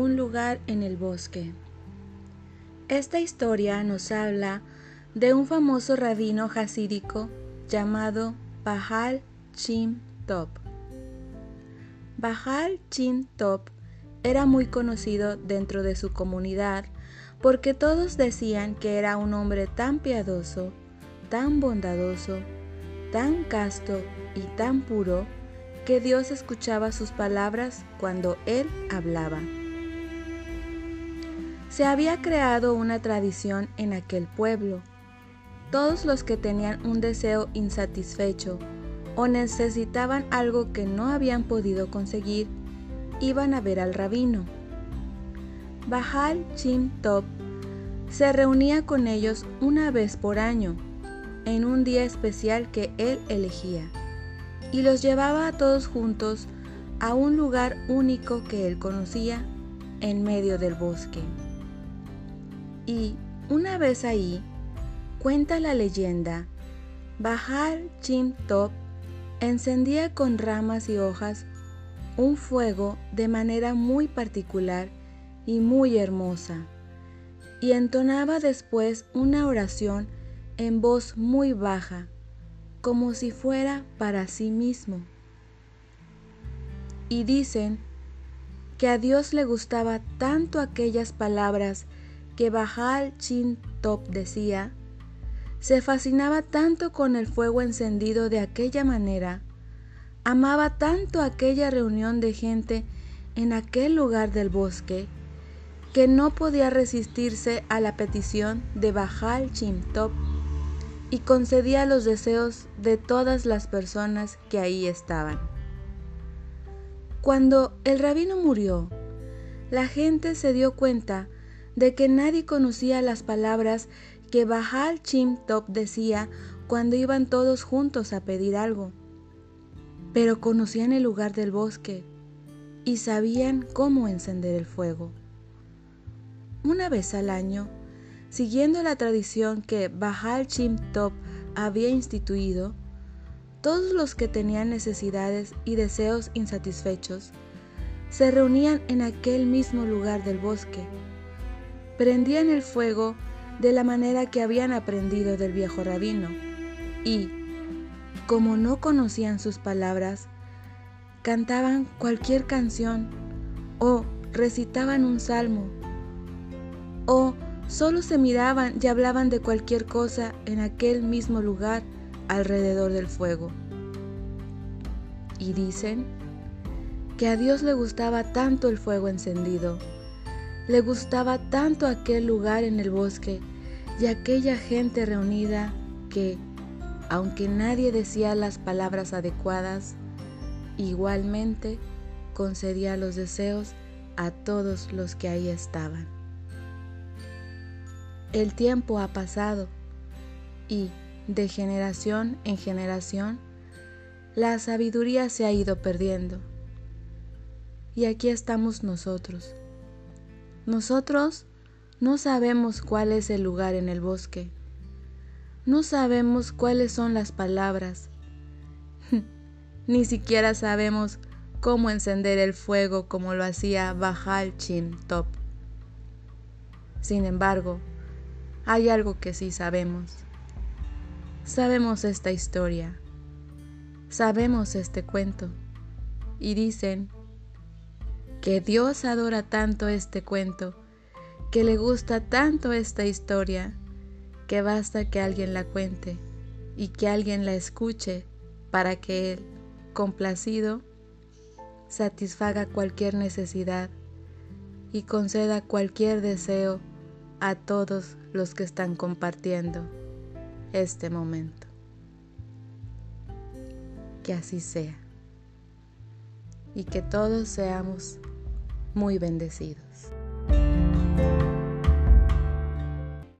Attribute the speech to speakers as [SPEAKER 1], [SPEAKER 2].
[SPEAKER 1] Un lugar en el bosque. Esta historia nos habla de un famoso rabino hasídico llamado Bahal Chim Top. Bahal Chim Top era muy conocido dentro de su comunidad porque todos decían que era un hombre tan piadoso, tan bondadoso, tan casto y tan puro que Dios escuchaba sus palabras cuando él hablaba. Se había creado una tradición en aquel pueblo. Todos los que tenían un deseo insatisfecho o necesitaban algo que no habían podido conseguir, iban a ver al rabino. Bahal Chim Top se reunía con ellos una vez por año, en un día especial que él elegía, y los llevaba a todos juntos a un lugar único que él conocía en medio del bosque. Y una vez ahí, cuenta la leyenda, Bahar Chim Top encendía con ramas y hojas un fuego de manera muy particular y muy hermosa, y entonaba después una oración en voz muy baja, como si fuera para sí mismo. Y dicen que a Dios le gustaba tanto aquellas palabras que Bajal Chin Top decía, se fascinaba tanto con el fuego encendido de aquella manera, amaba tanto aquella reunión de gente en aquel lugar del bosque, que no podía resistirse a la petición de Bajal Chin Top y concedía los deseos de todas las personas que ahí estaban. Cuando el rabino murió, la gente se dio cuenta de que nadie conocía las palabras que Bahal Chim Top decía cuando iban todos juntos a pedir algo. Pero conocían el lugar del bosque y sabían cómo encender el fuego. Una vez al año, siguiendo la tradición que Bahal Chim Top había instituido, todos los que tenían necesidades y deseos insatisfechos se reunían en aquel mismo lugar del bosque prendían el fuego de la manera que habían aprendido del viejo rabino y, como no conocían sus palabras, cantaban cualquier canción o recitaban un salmo o solo se miraban y hablaban de cualquier cosa en aquel mismo lugar alrededor del fuego. Y dicen que a Dios le gustaba tanto el fuego encendido le gustaba tanto aquel lugar en el bosque y aquella gente reunida que, aunque nadie decía las palabras adecuadas, igualmente concedía los deseos a todos los que ahí estaban. El tiempo ha pasado y, de generación en generación, la sabiduría se ha ido perdiendo. Y aquí estamos nosotros nosotros no sabemos cuál es el lugar en el bosque. No sabemos cuáles son las palabras. Ni siquiera sabemos cómo encender el fuego como lo hacía Bajal Chin Top. Sin embargo, hay algo que sí sabemos. Sabemos esta historia. Sabemos este cuento. Y dicen que Dios adora tanto este cuento, que le gusta tanto esta historia, que basta que alguien la cuente y que alguien la escuche para que Él, complacido, satisfaga cualquier necesidad y conceda cualquier deseo a todos los que están compartiendo este momento. Que así sea y que todos seamos muy bendecidos.